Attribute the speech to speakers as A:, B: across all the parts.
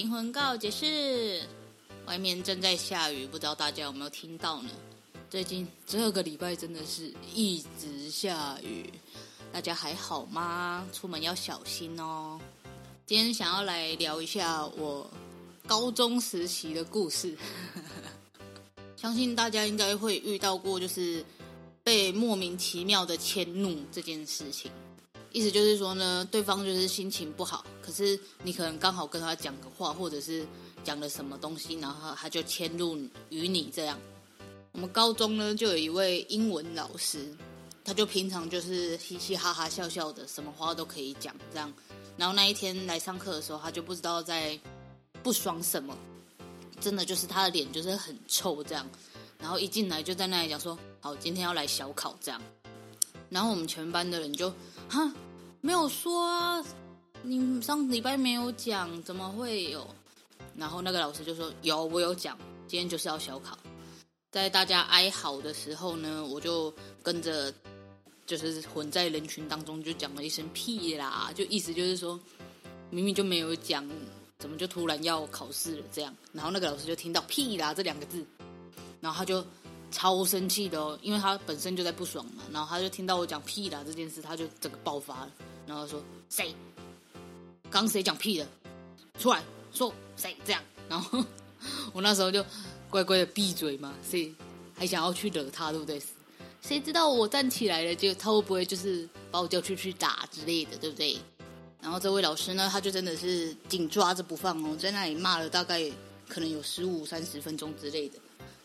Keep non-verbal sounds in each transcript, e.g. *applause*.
A: 灵魂告解室，外面正在下雨，不知道大家有没有听到呢？最近这个礼拜真的是一直下雨，大家还好吗？出门要小心哦。今天想要来聊一下我高中时期的故事，*laughs* 相信大家应该会遇到过，就是被莫名其妙的迁怒这件事情。意思就是说呢，对方就是心情不好，可是你可能刚好跟他讲个话，或者是讲了什么东西，然后他就迁怒于你这样。我们高中呢就有一位英文老师，他就平常就是嘻嘻哈哈笑笑的，什么话都可以讲这样。然后那一天来上课的时候，他就不知道在不爽什么，真的就是他的脸就是很臭这样。然后一进来就在那里讲说：“好，今天要来小考这样。”然后我们全班的人就。哈，没有说啊，你上礼拜没有讲，怎么会有？然后那个老师就说有，我有讲，今天就是要小考。在大家哀嚎的时候呢，我就跟着，就是混在人群当中，就讲了一声屁啦，就意思就是说，明明就没有讲，怎么就突然要考试了这样？然后那个老师就听到屁啦这两个字，然后他就。超生气的哦，因为他本身就在不爽嘛，然后他就听到我讲屁啦这件事，他就整个爆发了，然后说谁？刚谁讲屁的？出来说谁这样？然后我那时候就乖乖的闭嘴嘛，谁还想要去惹他，对不对？谁知道我站起来了，就他会不会就是把我叫出去打之类的，对不对？然后这位老师呢，他就真的是紧抓着不放哦，在那里骂了大概可能有十五三十分钟之类的。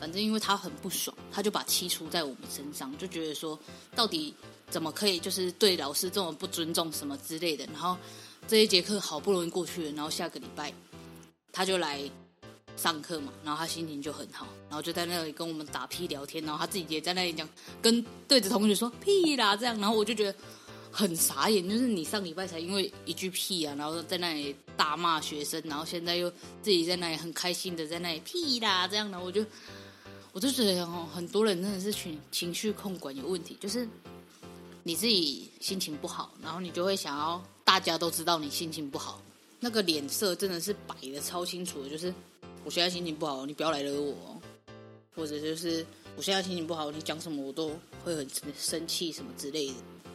A: 反正因为他很不爽，他就把气出在我们身上，就觉得说，到底怎么可以就是对老师这么不尊重什么之类的。然后这一节课好不容易过去了，然后下个礼拜他就来上课嘛，然后他心情就很好，然后就在那里跟我们打屁聊天，然后他自己也在那里讲，跟对着同学说屁啦这样，然后我就觉得很傻眼，就是你上礼拜才因为一句屁啊，然后在那里大骂学生，然后现在又自己在那里很开心的在那里屁啦这样的，我就。我就觉得哦，很多人真的是情情绪控管有问题，就是你自己心情不好，然后你就会想要大家都知道你心情不好，那个脸色真的是摆得超清楚的，就是我现在心情不好，你不要来惹我，或者就是我现在心情不好，你讲什么我都会很生气什么之类的。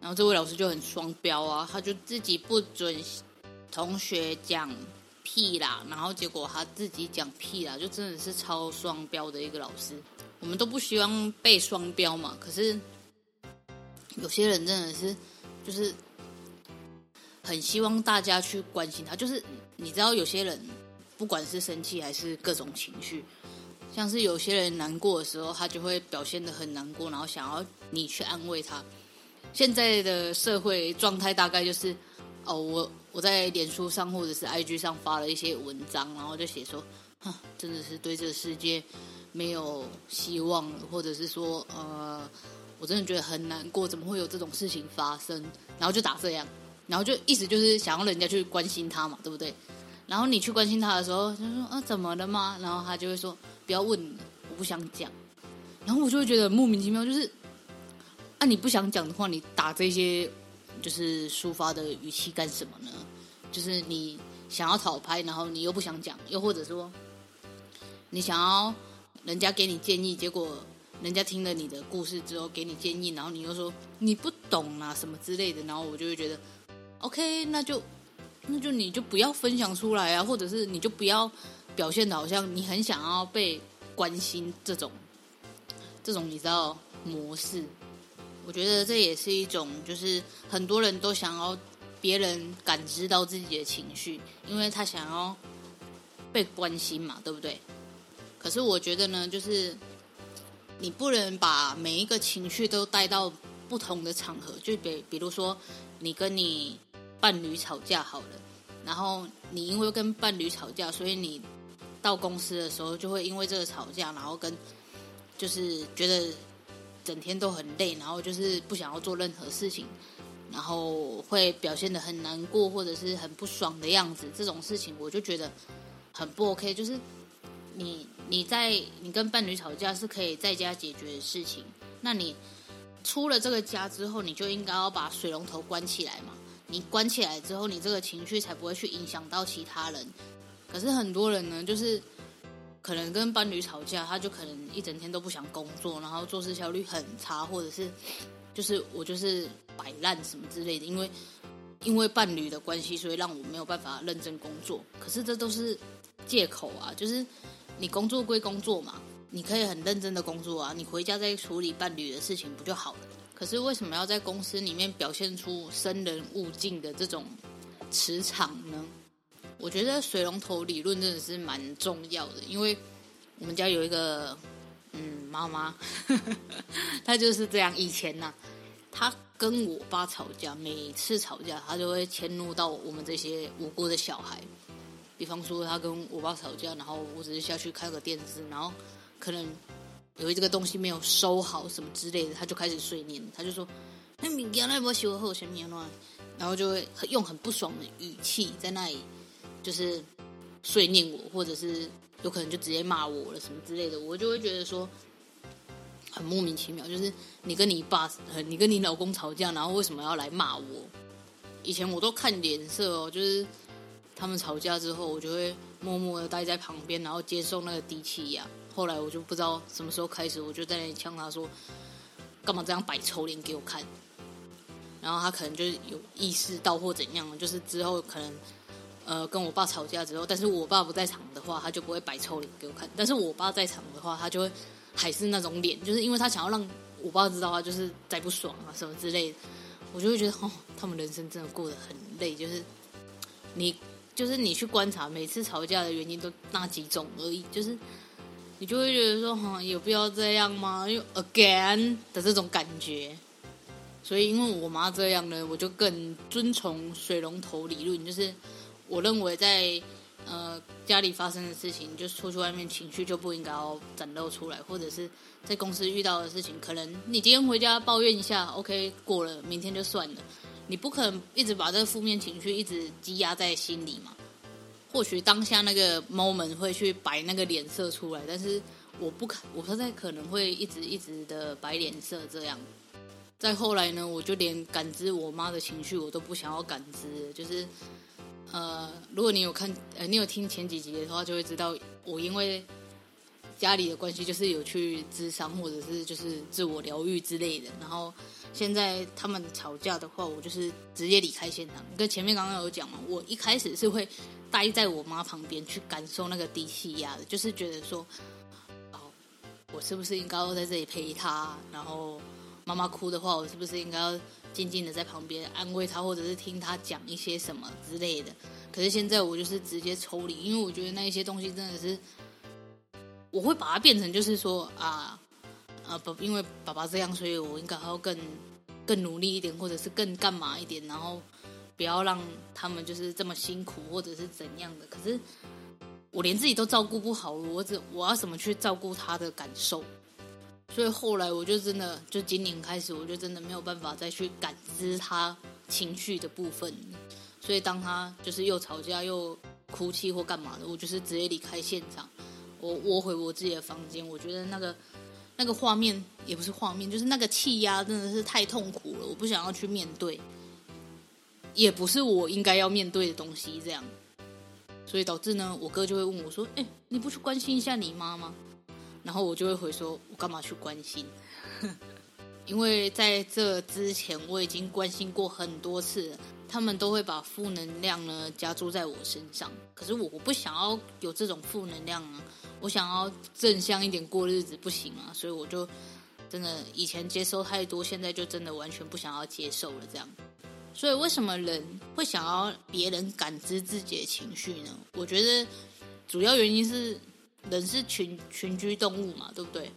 A: 然后这位老师就很双标啊，他就自己不准同学讲。屁啦，然后结果他自己讲屁啦，就真的是超双标的一个老师。我们都不希望被双标嘛，可是有些人真的是就是很希望大家去关心他。就是你知道，有些人不管是生气还是各种情绪，像是有些人难过的时候，他就会表现的很难过，然后想要你去安慰他。现在的社会状态大概就是，哦，我。我在脸书上或者是 IG 上发了一些文章，然后就写说，哼，真的是对这个世界没有希望，或者是说，呃，我真的觉得很难过，怎么会有这种事情发生？然后就打这样，然后就意思就是想要人家去关心他嘛，对不对？然后你去关心他的时候，他说，啊，怎么了吗？然后他就会说，不要问，我不想讲。然后我就会觉得莫名其妙，就是，啊，你不想讲的话，你打这些。就是抒发的语气干什么呢？就是你想要讨拍，然后你又不想讲，又或者说你想要人家给你建议，结果人家听了你的故事之后给你建议，然后你又说你不懂啊什么之类的，然后我就会觉得，OK，那就那就你就不要分享出来啊，或者是你就不要表现的好像你很想要被关心这种这种你知道模式。我觉得这也是一种，就是很多人都想要别人感知到自己的情绪，因为他想要被关心嘛，对不对？可是我觉得呢，就是你不能把每一个情绪都带到不同的场合，就比比如说你跟你伴侣吵架好了，然后你因为跟伴侣吵架，所以你到公司的时候就会因为这个吵架，然后跟就是觉得。整天都很累，然后就是不想要做任何事情，然后会表现得很难过或者是很不爽的样子。这种事情我就觉得很不 OK。就是你你在你跟伴侣吵架是可以在家解决的事情，那你出了这个家之后，你就应该要把水龙头关起来嘛。你关起来之后，你这个情绪才不会去影响到其他人。可是很多人呢，就是。可能跟伴侣吵架，他就可能一整天都不想工作，然后做事效率很差，或者是就是我就是摆烂什么之类的。因为因为伴侣的关系，所以让我没有办法认真工作。可是这都是借口啊！就是你工作归工作嘛，你可以很认真的工作啊，你回家再处理伴侣的事情不就好了？可是为什么要在公司里面表现出生人勿近的这种磁场呢？我觉得水龙头理论真的是蛮重要的，因为我们家有一个嗯妈妈，*laughs* 她就是这样。以前呢、她跟我爸吵架，每次吵架她就会迁怒到我们这些无辜的小孩。比方说，她跟我爸吵架，然后我只是下去看个电视，然后可能有这个东西没有收好什么之类的，她就开始碎念，她就说：“那明天那不修好什么样？”然后就会用很不爽的语气在那里。就是碎念我，或者是有可能就直接骂我了什么之类的，我就会觉得说很莫名其妙。就是你跟你爸、你跟你老公吵架，然后为什么要来骂我？以前我都看脸色哦，就是他们吵架之后，我就会默默的待在旁边，然后接受那个低气压。后来我就不知道什么时候开始，我就在那里呛他说：“干嘛这样摆臭脸给我看？”然后他可能就是有意识到或怎样，就是之后可能。呃，跟我爸吵架之后，但是我爸不在场的话，他就不会摆臭脸给我看。但是我爸在场的话，他就会还是那种脸，就是因为他想要让我爸知道他就是在不爽啊什么之类的。我就会觉得哦，他们人生真的过得很累。就是你，就是你去观察，每次吵架的原因都那几种而已。就是你就会觉得说，哈，有必要这样吗？又 again 的这种感觉。所以因为我妈这样呢，我就更遵从水龙头理论，就是。我认为在呃家里发生的事情，就出去外面情绪就不应该要展露出来，或者是在公司遇到的事情，可能你今天回家抱怨一下，OK 过了，明天就算了。你不可能一直把这个负面情绪一直积压在心里嘛。或许当下那个 moment 会去摆那个脸色出来，但是我不可，我不太可能会一直一直的摆脸色这样。再后来呢，我就连感知我妈的情绪，我都不想要感知，就是。呃，如果你有看，呃，你有听前几集的话，就会知道我因为家里的关系，就是有去咨商或者是就是自我疗愈之类的。然后现在他们吵架的话，我就是直接离开现场。跟前面刚刚有讲嘛，我一开始是会待在我妈旁边去感受那个低气压的，就是觉得说，哦，我是不是应该要在这里陪她？然后妈妈哭的话，我是不是应该要？静静的在旁边安慰他，或者是听他讲一些什么之类的。可是现在我就是直接抽离，因为我觉得那一些东西真的是，我会把它变成就是说啊啊不，因为爸爸这样，所以我应该要更更努力一点，或者是更干嘛一点，然后不要让他们就是这么辛苦，或者是怎样的。可是我连自己都照顾不好，我怎我要怎么去照顾他的感受？所以后来我就真的，就今年开始，我就真的没有办法再去感知他情绪的部分。所以当他就是又吵架又哭泣或干嘛的，我就是直接离开现场，我窝回我自己的房间。我觉得那个那个画面也不是画面，就是那个气压真的是太痛苦了，我不想要去面对，也不是我应该要面对的东西。这样，所以导致呢，我哥就会问我说：“哎，你不去关心一下你妈吗？”然后我就会回说：“我干嘛去关心？*laughs* 因为在这之前我已经关心过很多次。他们都会把负能量呢加注在我身上。可是我我不想要有这种负能量啊，我想要正向一点过日子，不行啊，所以我就真的以前接受太多，现在就真的完全不想要接受了这样。所以为什么人会想要别人感知自己的情绪呢？我觉得主要原因是人是群群居动物嘛，对不对？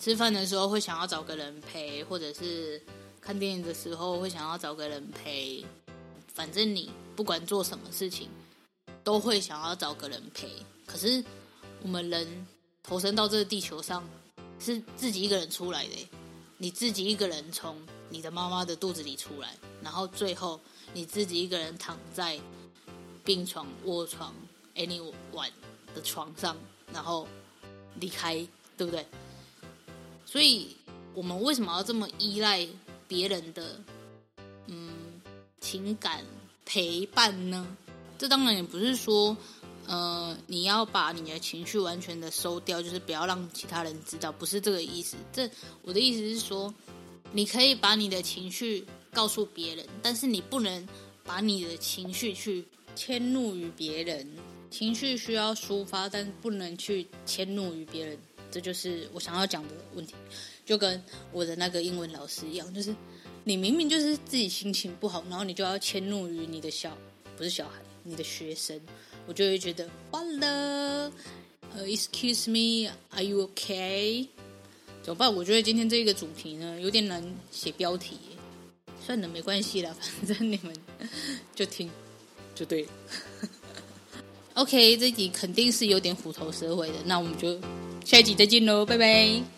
A: 吃饭的时候会想要找个人陪，或者是看电影的时候会想要找个人陪。反正你不管做什么事情，都会想要找个人陪。可是我们人投身到这个地球上，是自己一个人出来的。你自己一个人从你的妈妈的肚子里出来，然后最后你自己一个人躺在病床、卧床、anyone 床上，然后离开，对不对？所以我们为什么要这么依赖别人的嗯？情感陪伴呢？这当然也不是说，呃，你要把你的情绪完全的收掉，就是不要让其他人知道，不是这个意思。这我的意思是说，你可以把你的情绪告诉别人，但是你不能把你的情绪去迁怒于别人。情绪需要抒发，但不能去迁怒于别人。这就是我想要讲的问题，就跟我的那个英文老师一样，就是。你明明就是自己心情不好，然后你就要迁怒于你的小，不是小孩，你的学生，我就会觉得完了。呃，Excuse me，Are you okay？怎么办？我觉得今天这个主题呢，有点难写标题。算了，没关系啦，反正你们 *laughs* 就听就对了。OK，这集肯定是有点虎头蛇尾的，那我们就下一集再见喽，拜拜。